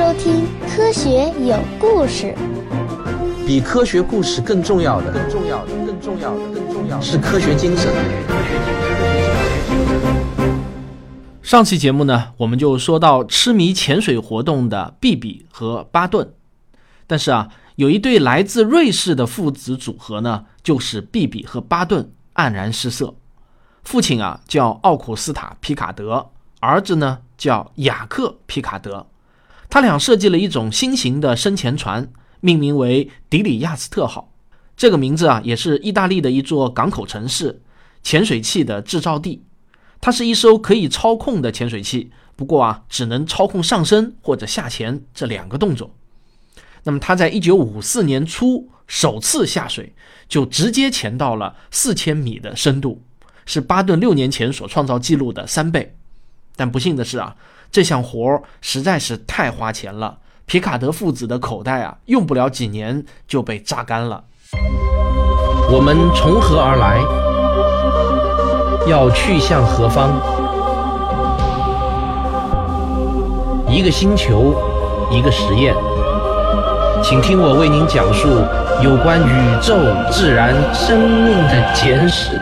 收听《科学有故事》。比科学故事更重要的，更重要的，更重要的，更重要的是科学精神。上期节目呢，我们就说到痴迷潜水活动的比比和巴顿，但是啊，有一对来自瑞士的父子组合呢，就是比比和巴顿黯然失色。父亲啊叫奥古斯塔·皮卡德，儿子呢叫雅克·皮卡德。他俩设计了一种新型的深潜船，命名为迪里亚斯特号。这个名字啊，也是意大利的一座港口城市潜水器的制造地。它是一艘可以操控的潜水器，不过啊，只能操控上升或者下潜这两个动作。那么，它在一九五四年初首次下水，就直接潜到了四千米的深度。是巴顿六年前所创造记录的三倍，但不幸的是啊，这项活实在是太花钱了，皮卡德父子的口袋啊，用不了几年就被榨干了。我们从何而来？要去向何方？一个星球，一个实验，请听我为您讲述有关宇宙、自然、生命的简史。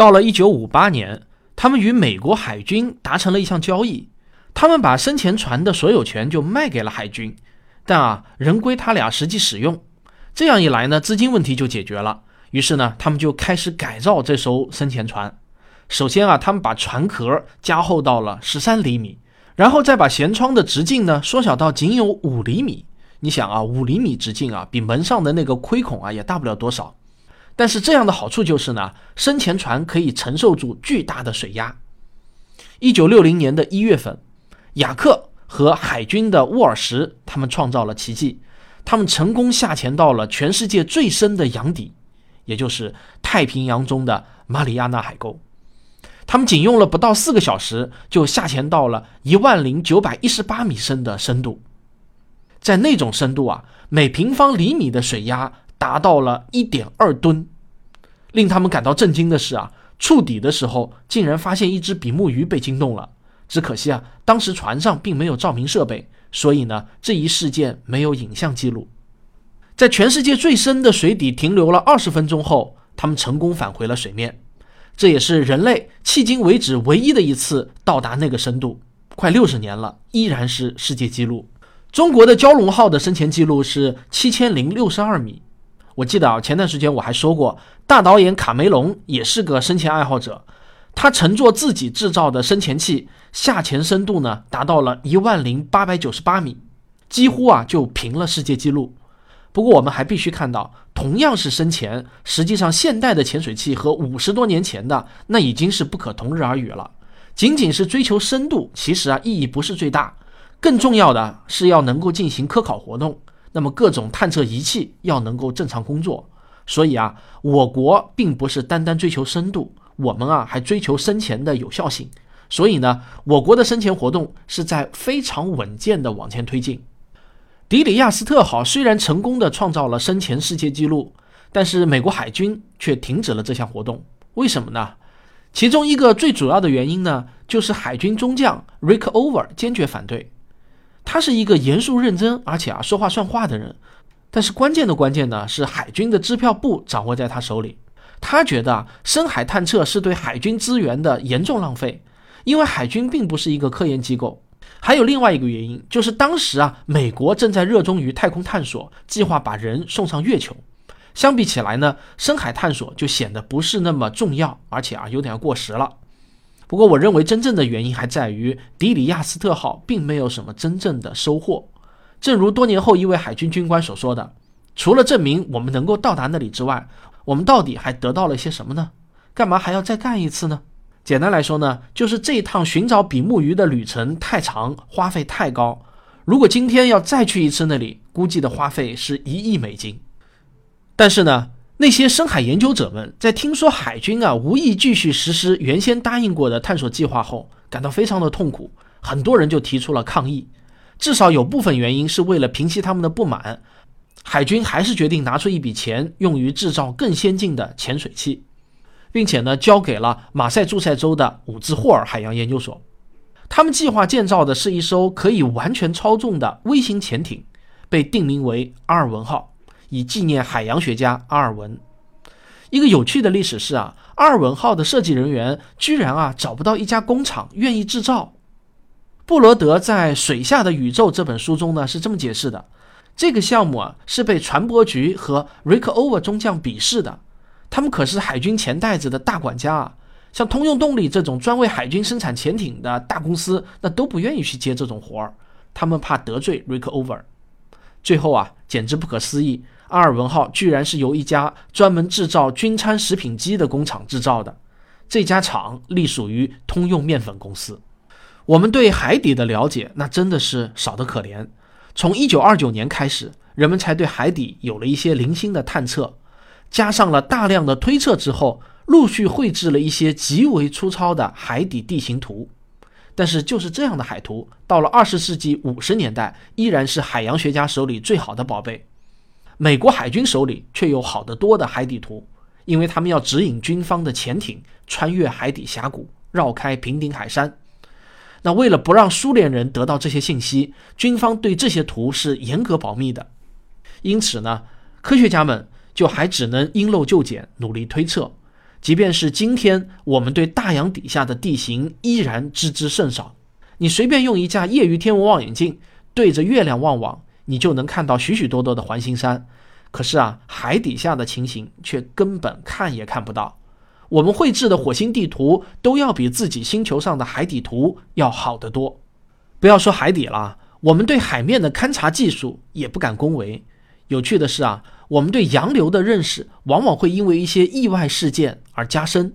到了一九五八年，他们与美国海军达成了一项交易，他们把生前船的所有权就卖给了海军，但啊，仍归他俩实际使用。这样一来呢，资金问题就解决了。于是呢，他们就开始改造这艘生前船。首先啊，他们把船壳加厚到了十三厘米，然后再把舷窗的直径呢缩小到仅有五厘米。你想啊，五厘米直径啊，比门上的那个窥孔啊也大不了多少。但是这样的好处就是呢，深潜船可以承受住巨大的水压。一九六零年的一月份，雅克和海军的沃尔什他们创造了奇迹，他们成功下潜到了全世界最深的洋底，也就是太平洋中的马里亚纳海沟。他们仅用了不到四个小时，就下潜到了一万零九百一十八米深的深度。在那种深度啊，每平方厘米的水压。达到了一点二吨，令他们感到震惊的是啊，触底的时候竟然发现一只比目鱼被惊动了。只可惜啊，当时船上并没有照明设备，所以呢，这一事件没有影像记录。在全世界最深的水底停留了二十分钟后，他们成功返回了水面。这也是人类迄今为止唯一的一次到达那个深度，快六十年了，依然是世界纪录。中国的蛟龙号的深潜记录是七千零六十二米。我记得啊，前段时间我还说过，大导演卡梅隆也是个深潜爱好者。他乘坐自己制造的深潜器下潜深度呢，达到了一万零八百九十八米，几乎啊就平了世界纪录。不过我们还必须看到，同样是深潜，实际上现代的潜水器和五十多年前的那已经是不可同日而语了。仅仅是追求深度，其实啊意义不是最大，更重要的是要能够进行科考活动。那么各种探测仪器要能够正常工作，所以啊，我国并不是单单追求深度，我们啊还追求深潜的有效性。所以呢，我国的深潜活动是在非常稳健的往前推进。迪里亚斯特号虽然成功的创造了深潜世界纪录，但是美国海军却停止了这项活动。为什么呢？其中一个最主要的原因呢，就是海军中将 Rick Over 坚决反对。他是一个严肃认真，而且啊说话算话的人，但是关键的关键呢是海军的支票部掌握在他手里。他觉得啊深海探测是对海军资源的严重浪费，因为海军并不是一个科研机构。还有另外一个原因，就是当时啊美国正在热衷于太空探索，计划把人送上月球。相比起来呢，深海探索就显得不是那么重要，而且啊有点过时了。不过，我认为真正的原因还在于迪里亚斯特号并没有什么真正的收获。正如多年后一位海军军官所说的：“除了证明我们能够到达那里之外，我们到底还得到了些什么呢？干嘛还要再干一次呢？”简单来说呢，就是这趟寻找比目鱼的旅程太长，花费太高。如果今天要再去一次那里，估计的花费是一亿美金。但是呢？那些深海研究者们在听说海军啊无意继续实施原先答应过的探索计划后，感到非常的痛苦。很多人就提出了抗议。至少有部分原因是为了平息他们的不满，海军还是决定拿出一笔钱用于制造更先进的潜水器，并且呢交给了马赛诸塞州的伍兹霍尔海洋研究所。他们计划建造的是一艘可以完全操纵的微型潜艇，被定名为阿尔文号，以纪念海洋学家阿尔文。一个有趣的历史是啊，阿尔文号的设计人员居然啊找不到一家工厂愿意制造。布罗德在《水下的宇宙》这本书中呢是这么解释的：这个项目啊是被船舶局和 Rickover 中将鄙视的，他们可是海军钱袋子的大管家啊。像通用动力这种专为海军生产潜艇的大公司，那都不愿意去接这种活儿，他们怕得罪 Rickover。最后啊，简直不可思议，阿尔文号居然是由一家专门制造军餐食品机的工厂制造的，这家厂隶属于通用面粉公司。我们对海底的了解，那真的是少得可怜。从1929年开始，人们才对海底有了一些零星的探测，加上了大量的推测之后。陆续绘制了一些极为粗糙的海底地形图，但是就是这样的海图，到了二十世纪五十年代，依然是海洋学家手里最好的宝贝。美国海军手里却有好得多的海底图，因为他们要指引军方的潜艇穿越海底峡谷，绕开平顶海山。那为了不让苏联人得到这些信息，军方对这些图是严格保密的。因此呢，科学家们就还只能因陋就简，努力推测。即便是今天，我们对大洋底下的地形依然知之甚少。你随便用一架业余天文望远镜对着月亮望望，你就能看到许许多多的环形山。可是啊，海底下的情形却根本看也看不到。我们绘制的火星地图都要比自己星球上的海底图要好得多。不要说海底了，我们对海面的勘察技术也不敢恭维。有趣的是啊。我们对洋流的认识往往会因为一些意外事件而加深，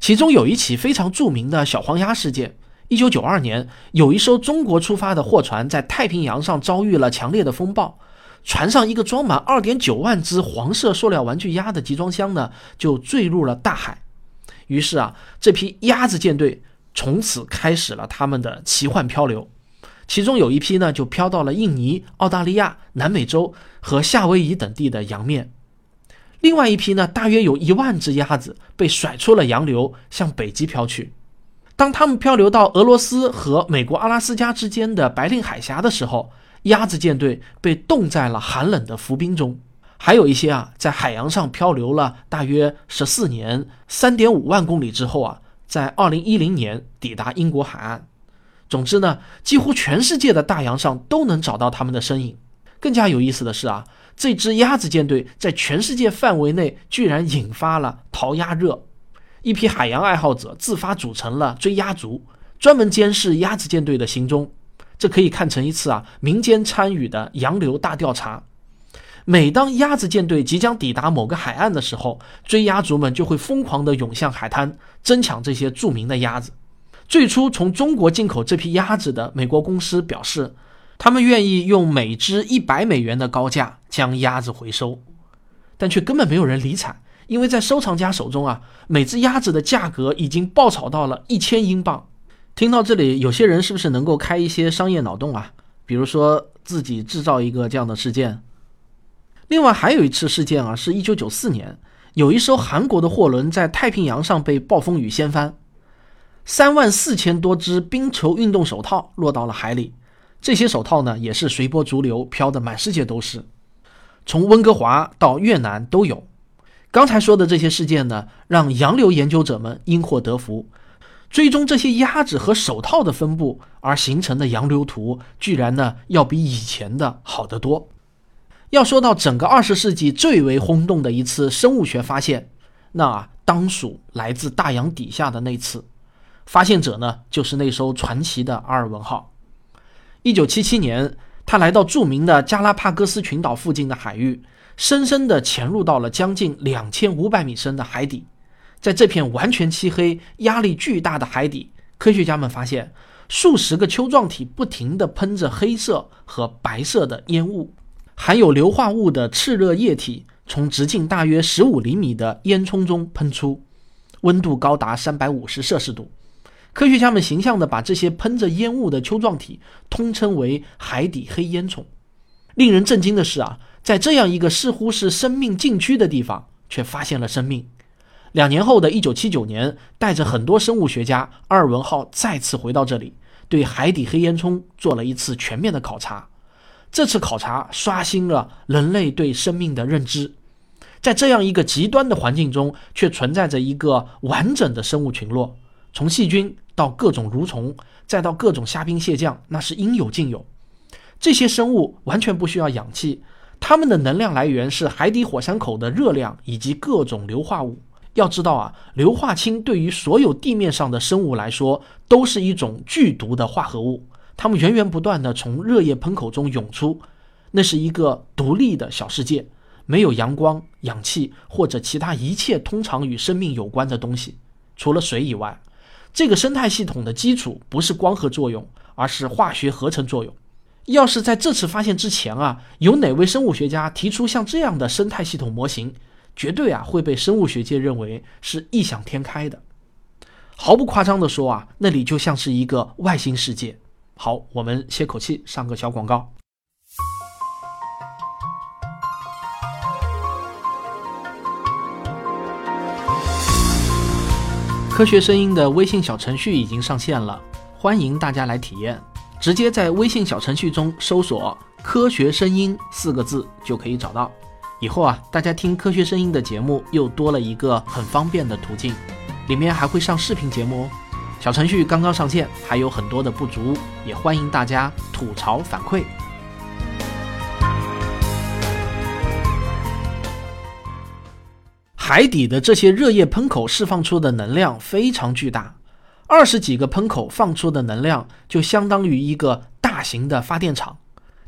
其中有一起非常著名的小黄鸭事件。一九九二年，有一艘中国出发的货船在太平洋上遭遇了强烈的风暴，船上一个装满二点九万只黄色塑料玩具鸭的集装箱呢就坠入了大海。于是啊，这批鸭子舰队从此开始了他们的奇幻漂流。其中有一批呢，就飘到了印尼、澳大利亚、南美洲和夏威夷等地的洋面；另外一批呢，大约有一万只鸭子被甩出了洋流，向北极飘去。当它们漂流到俄罗斯和美国阿拉斯加之间的白令海峡的时候，鸭子舰队被冻在了寒冷的浮冰中。还有一些啊，在海洋上漂流了大约十四年、三点五万公里之后啊，在二零一零年抵达英国海岸。总之呢，几乎全世界的大洋上都能找到他们的身影。更加有意思的是啊，这支鸭子舰队在全世界范围内居然引发了淘鸭热，一批海洋爱好者自发组成了追鸭族，专门监视鸭子舰队的行踪。这可以看成一次啊民间参与的洋流大调查。每当鸭子舰队即将抵达某个海岸的时候，追鸭族们就会疯狂地涌向海滩，争抢这些著名的鸭子。最初从中国进口这批鸭子的美国公司表示，他们愿意用每只一百美元的高价将鸭子回收，但却根本没有人理睬，因为在收藏家手中啊，每只鸭子的价格已经爆炒到了一千英镑。听到这里，有些人是不是能够开一些商业脑洞啊？比如说自己制造一个这样的事件。另外还有一次事件啊，是一九九四年，有一艘韩国的货轮在太平洋上被暴风雨掀翻。三万四千多只冰球运动手套落到了海里，这些手套呢也是随波逐流，飘得满世界都是，从温哥华到越南都有。刚才说的这些事件呢，让洋流研究者们因祸得福，追踪这些鸭子和手套的分布而形成的洋流图，居然呢要比以前的好得多。要说到整个二十世纪最为轰动的一次生物学发现，那当属来自大洋底下的那次。发现者呢，就是那艘传奇的阿尔文号。一九七七年，他来到著名的加拉帕戈斯群岛附近的海域，深深地潜入到了将近两千五百米深的海底。在这片完全漆黑、压力巨大的海底，科学家们发现数十个丘状体不停地喷着黑色和白色的烟雾，含有硫化物的炽热液体从直径大约十五厘米的烟囱中喷出，温度高达三百五十摄氏度。科学家们形象地把这些喷着烟雾的丘状体通称为“海底黑烟囱”。令人震惊的是啊，在这样一个似乎是生命禁区的地方，却发现了生命。两年后的一九七九年，带着很多生物学家，阿尔文号再次回到这里，对海底黑烟囱做了一次全面的考察。这次考察刷新了人类对生命的认知。在这样一个极端的环境中，却存在着一个完整的生物群落，从细菌到各种蠕虫，再到各种虾兵蟹将，那是应有尽有。这些生物完全不需要氧气，它们的能量来源是海底火山口的热量以及各种硫化物。要知道啊，硫化氢对于所有地面上的生物来说都是一种剧毒的化合物。它们源源不断地从热液喷口中涌出，那是一个独立的小世界，没有阳光、氧气或者其他一切通常与生命有关的东西。除了水以外，这个生态系统的基础不是光合作用，而是化学合成作用。要是在这次发现之前啊，有哪位生物学家提出像这样的生态系统模型，绝对啊会被生物学界认为是异想天开的。毫不夸张地说啊，那里就像是一个外星世界。好，我们歇口气，上个小广告。科学声音的微信小程序已经上线了，欢迎大家来体验。直接在微信小程序中搜索“科学声音”四个字就可以找到。以后啊，大家听科学声音的节目又多了一个很方便的途径，里面还会上视频节目哦。小程序刚刚上线，还有很多的不足，也欢迎大家吐槽反馈。海底的这些热液喷口释放出的能量非常巨大，二十几个喷口放出的能量就相当于一个大型的发电厂。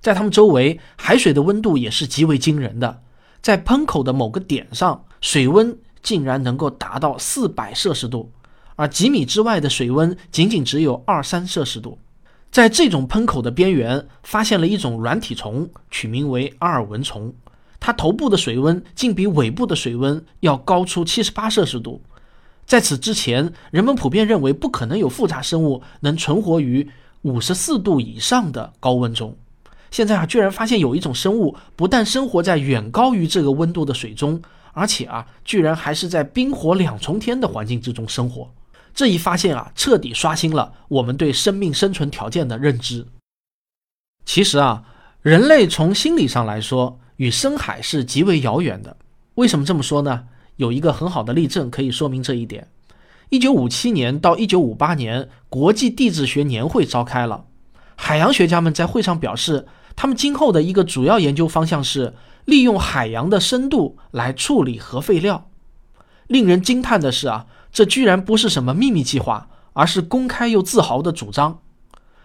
在它们周围，海水的温度也是极为惊人的，在喷口的某个点上，水温竟然能够达到四百摄氏度。而几米之外的水温仅仅只有二三摄氏度，在这种喷口的边缘发现了一种软体虫，取名为阿尔文虫。它头部的水温竟比尾部的水温要高出七十八摄氏度。在此之前，人们普遍认为不可能有复杂生物能存活于五十四度以上的高温中。现在啊，居然发现有一种生物不但生活在远高于这个温度的水中，而且啊，居然还是在冰火两重天的环境之中生活。这一发现啊，彻底刷新了我们对生命生存条件的认知。其实啊，人类从心理上来说，与深海是极为遥远的。为什么这么说呢？有一个很好的例证可以说明这一点。一九五七年到一九五八年，国际地质学年会召开了，海洋学家们在会上表示，他们今后的一个主要研究方向是利用海洋的深度来处理核废料。令人惊叹的是啊。这居然不是什么秘密计划，而是公开又自豪的主张。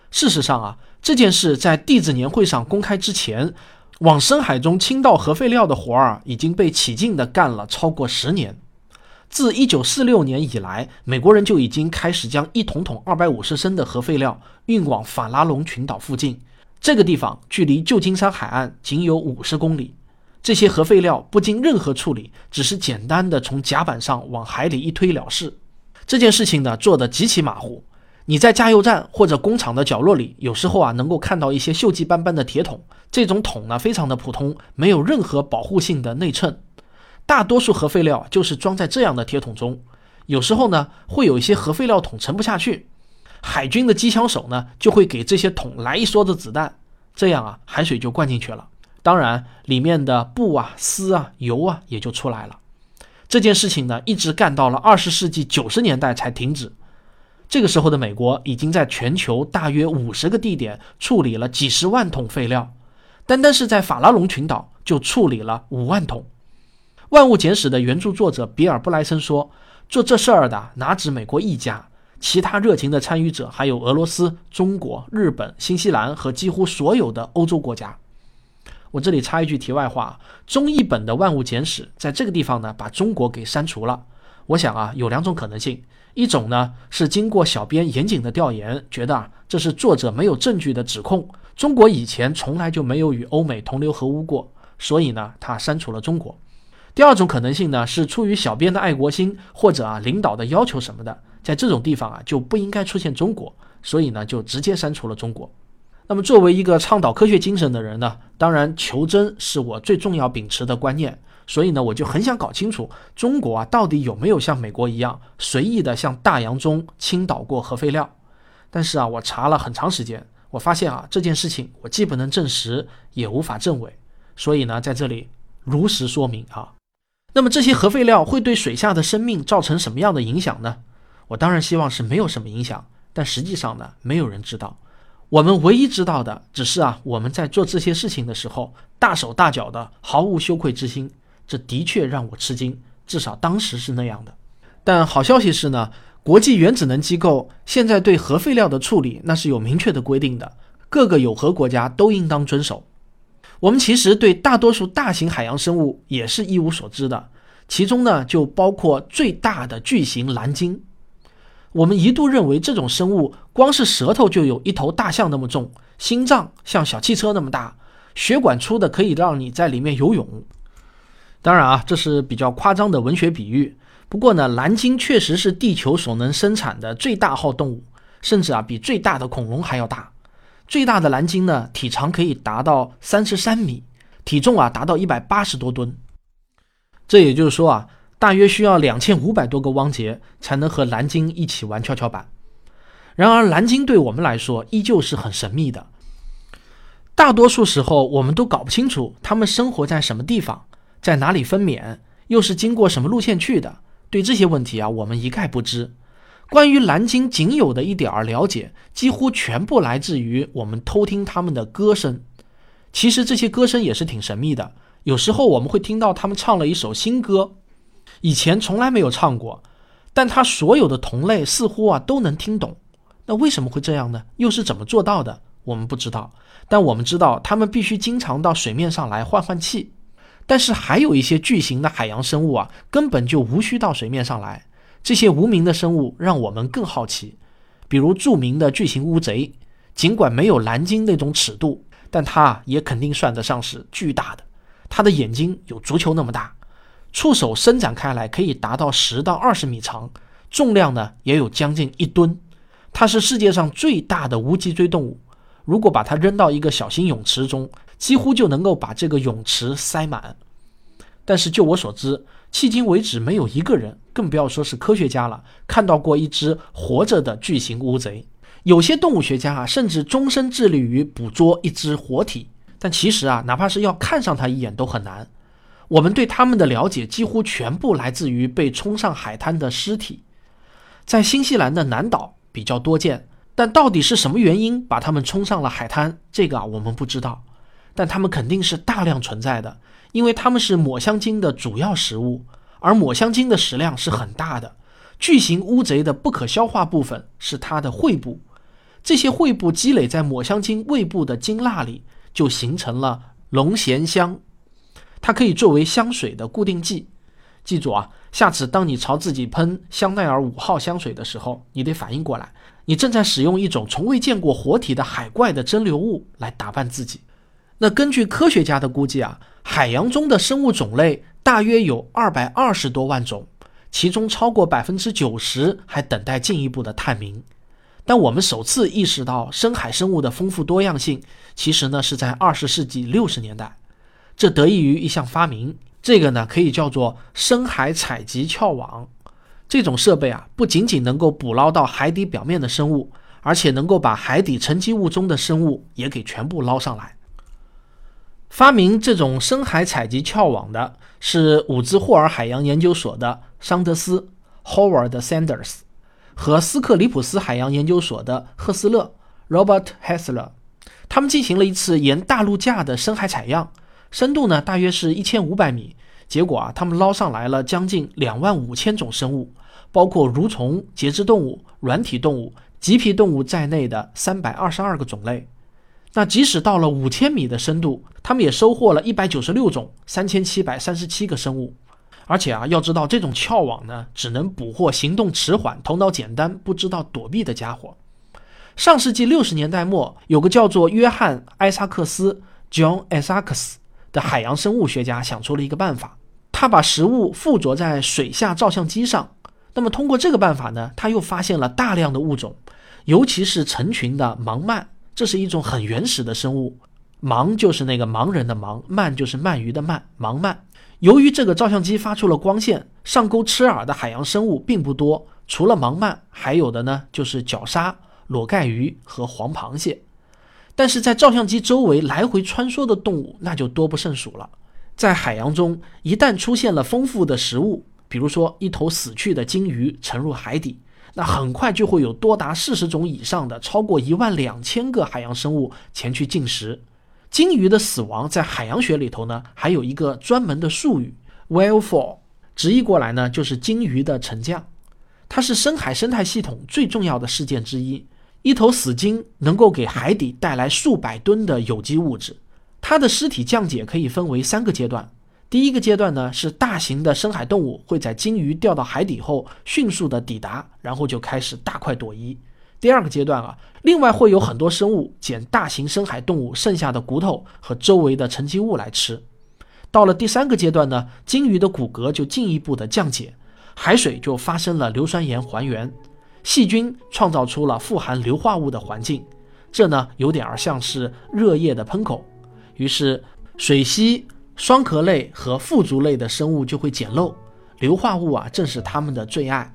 事实上啊，这件事在地质年会上公开之前，往深海中倾倒核废料的活儿已经被起劲地干了超过十年。自1946年以来，美国人就已经开始将一桶桶250升的核废料运往法拉隆群岛附近，这个地方距离旧金山海岸仅有50公里。这些核废料不经任何处理，只是简单的从甲板上往海里一推了事。这件事情呢，做的极其马虎。你在加油站或者工厂的角落里，有时候啊，能够看到一些锈迹斑斑的铁桶。这种桶呢，非常的普通，没有任何保护性的内衬。大多数核废料就是装在这样的铁桶中。有时候呢，会有一些核废料桶沉不下去，海军的机枪手呢，就会给这些桶来一梭子子弹，这样啊，海水就灌进去了。当然，里面的布啊、丝啊、油啊也就出来了。这件事情呢，一直干到了二十世纪九十年代才停止。这个时候的美国已经在全球大约五十个地点处理了几十万桶废料，单单是在法拉隆群岛就处理了五万桶。《万物简史》的原著作者比尔·布莱森说：“做这事儿的哪止美国一家，其他热情的参与者还有俄罗斯、中国、日本、新西兰和几乎所有的欧洲国家。”我这里插一句题外话，中译本的《万物简史》在这个地方呢，把中国给删除了。我想啊，有两种可能性，一种呢是经过小编严谨的调研，觉得啊这是作者没有证据的指控，中国以前从来就没有与欧美同流合污过，所以呢他删除了中国。第二种可能性呢是出于小编的爱国心，或者啊领导的要求什么的，在这种地方啊就不应该出现中国，所以呢就直接删除了中国。那么，作为一个倡导科学精神的人呢，当然求真是我最重要秉持的观念。所以呢，我就很想搞清楚中国啊，到底有没有像美国一样随意的向大洋中倾倒过核废料。但是啊，我查了很长时间，我发现啊，这件事情我既不能证实，也无法证伪，所以呢，在这里如实说明啊。那么这些核废料会对水下的生命造成什么样的影响呢？我当然希望是没有什么影响，但实际上呢，没有人知道。我们唯一知道的只是啊，我们在做这些事情的时候，大手大脚的，毫无羞愧之心。这的确让我吃惊，至少当时是那样的。但好消息是呢，国际原子能机构现在对核废料的处理那是有明确的规定的，各个有核国家都应当遵守。我们其实对大多数大型海洋生物也是一无所知的，其中呢就包括最大的巨型蓝鲸。我们一度认为这种生物光是舌头就有一头大象那么重，心脏像小汽车那么大，血管粗的可以让你在里面游泳。当然啊，这是比较夸张的文学比喻。不过呢，蓝鲸确实是地球所能生产的最大号动物，甚至啊比最大的恐龙还要大。最大的蓝鲸呢，体长可以达到三十三米，体重啊达到一百八十多吨。这也就是说啊，大约需要两千五百多个汪杰才能和蓝鲸一起玩跷跷板。然而，蓝鲸对我们来说依旧是很神秘的。大多数时候，我们都搞不清楚它们生活在什么地方，在哪里分娩，又是经过什么路线去的。对这些问题啊，我们一概不知。关于蓝鲸仅有的一点儿了解，几乎全部来自于我们偷听他们的歌声。其实这些歌声也是挺神秘的，有时候我们会听到他们唱了一首新歌，以前从来没有唱过，但他所有的同类似乎啊都能听懂。那为什么会这样呢？又是怎么做到的？我们不知道。但我们知道他们必须经常到水面上来换换气。但是还有一些巨型的海洋生物啊，根本就无需到水面上来。这些无名的生物让我们更好奇，比如著名的巨型乌贼，尽管没有蓝鲸那种尺度，但它也肯定算得上是巨大的。它的眼睛有足球那么大，触手伸展开来可以达到十到二十米长，重量呢也有将近一吨。它是世界上最大的无脊椎动物，如果把它扔到一个小型泳池中，几乎就能够把这个泳池塞满。但是就我所知，迄今为止，没有一个人，更不要说是科学家了，看到过一只活着的巨型乌贼。有些动物学家啊，甚至终身致力于捕捉一只活体，但其实啊，哪怕是要看上它一眼都很难。我们对它们的了解几乎全部来自于被冲上海滩的尸体，在新西兰的南岛比较多见，但到底是什么原因把它们冲上了海滩，这个啊，我们不知道。但它们肯定是大量存在的。因为它们是抹香鲸的主要食物，而抹香鲸的食量是很大的。巨型乌贼的不可消化部分是它的喙部，这些喙部积累在抹香鲸胃部的鲸蜡里，就形成了龙涎香，它可以作为香水的固定剂。记住啊，下次当你朝自己喷香奈儿五号香水的时候，你得反应过来，你正在使用一种从未见过活体的海怪的蒸馏物来打扮自己。那根据科学家的估计啊。海洋中的生物种类大约有二百二十多万种，其中超过百分之九十还等待进一步的探明。但我们首次意识到深海生物的丰富多样性，其实呢是在二十世纪六十年代，这得益于一项发明，这个呢可以叫做深海采集鞘网。这种设备啊，不仅仅能够捕捞到海底表面的生物，而且能够把海底沉积物中的生物也给全部捞上来。发明这种深海采集鞘网的是伍兹霍尔海洋研究所的桑德斯 （Howard Sanders） 和斯克里普斯海洋研究所的赫斯勒 （Robert Hessler）。他们进行了一次沿大陆架的深海采样，深度呢大约是一千五百米。结果啊，他们捞上来了将近两万五千种生物，包括蠕虫、节肢动物、软体动物、棘皮动物在内的三百二十二个种类。那即使到了五千米的深度，他们也收获了一百九十六种三千七百三十七个生物。而且啊，要知道这种鞘网呢，只能捕获行动迟缓、头脑简单、不知道躲避的家伙。上世纪六十年代末，有个叫做约翰·埃萨克斯 （John Isaacs） 的海洋生物学家想出了一个办法，他把食物附着在水下照相机上。那么通过这个办法呢，他又发现了大量的物种，尤其是成群的盲鳗。这是一种很原始的生物，盲就是那个盲人的盲，鳗就是鳗鱼的鳗，盲鳗。由于这个照相机发出了光线，上钩吃饵的海洋生物并不多，除了盲鳗，还有的呢就是角鲨、裸盖鱼和黄螃蟹。但是在照相机周围来回穿梭的动物那就多不胜数了。在海洋中，一旦出现了丰富的食物，比如说一头死去的鲸鱼沉入海底，那很快就会有多达四十种以上的超过一万两千个海洋生物前去进食。鲸鱼的死亡在海洋学里头呢，还有一个专门的术语 “whale fall”，直译过来呢就是鲸鱼的沉降。它是深海生态系统最重要的事件之一。一头死鲸能够给海底带来数百吨的有机物质。它的尸体降解可以分为三个阶段。第一个阶段呢，是大型的深海动物会在鲸鱼掉到海底后迅速的抵达，然后就开始大快朵颐。第二个阶段啊，另外会有很多生物捡大型深海动物剩下的骨头和周围的沉积物来吃。到了第三个阶段呢，鲸鱼的骨骼就进一步的降解，海水就发生了硫酸盐还原，细菌创造出了富含硫化物的环境，这呢有点儿像是热液的喷口，于是水螅、双壳类和腹足类的生物就会捡漏，硫化物啊正是它们的最爱。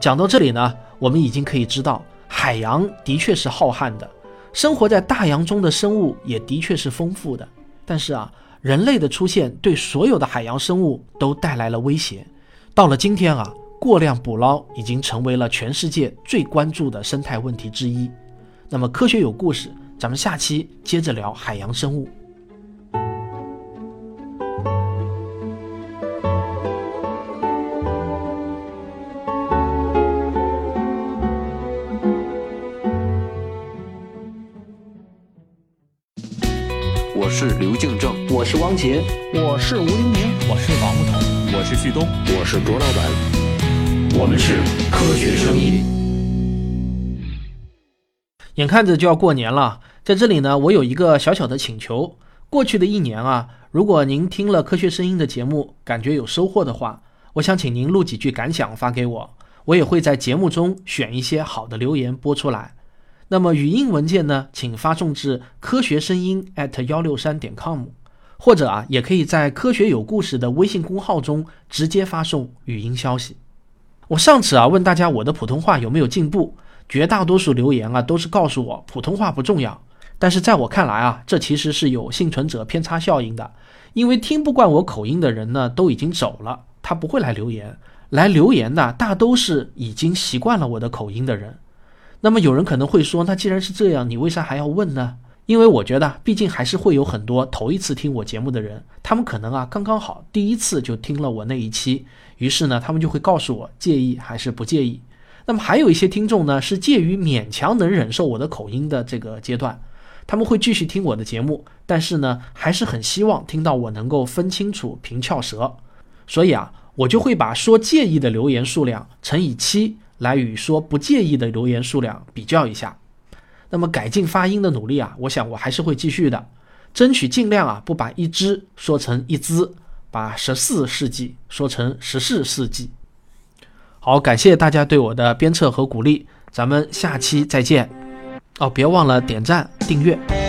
讲到这里呢，我们已经可以知道。海洋的确是浩瀚的，生活在大洋中的生物也的确是丰富的。但是啊，人类的出现对所有的海洋生物都带来了威胁。到了今天啊，过量捕捞已经成为了全世界最关注的生态问题之一。那么，科学有故事，咱们下期接着聊海洋生物。是刘敬正，我是汪杰，我是吴黎明，我是王木头，我是旭东，我是卓老板，我们是科学声音。眼看着就要过年了，在这里呢，我有一个小小的请求。过去的一年啊，如果您听了科学声音的节目，感觉有收获的话，我想请您录几句感想发给我，我也会在节目中选一些好的留言播出来。那么语音文件呢，请发送至科学声音 at 幺六三点 com，或者啊，也可以在科学有故事的微信公号中直接发送语音消息。我上次啊问大家我的普通话有没有进步，绝大多数留言啊都是告诉我普通话不重要。但是在我看来啊，这其实是有幸存者偏差效应的，因为听不惯我口音的人呢都已经走了，他不会来留言。来留言的大都是已经习惯了我的口音的人。那么有人可能会说，那既然是这样，你为啥还要问呢？因为我觉得，毕竟还是会有很多头一次听我节目的人，他们可能啊刚刚好第一次就听了我那一期，于是呢，他们就会告诉我介意还是不介意。那么还有一些听众呢，是介于勉强能忍受我的口音的这个阶段，他们会继续听我的节目，但是呢，还是很希望听到我能够分清楚平翘舌，所以啊，我就会把说介意的留言数量乘以七。来与说不介意的留言数量比较一下，那么改进发音的努力啊，我想我还是会继续的，争取尽量啊不把一只说成一只，把十四世纪说成十四世纪。好，感谢大家对我的鞭策和鼓励，咱们下期再见。哦，别忘了点赞订阅。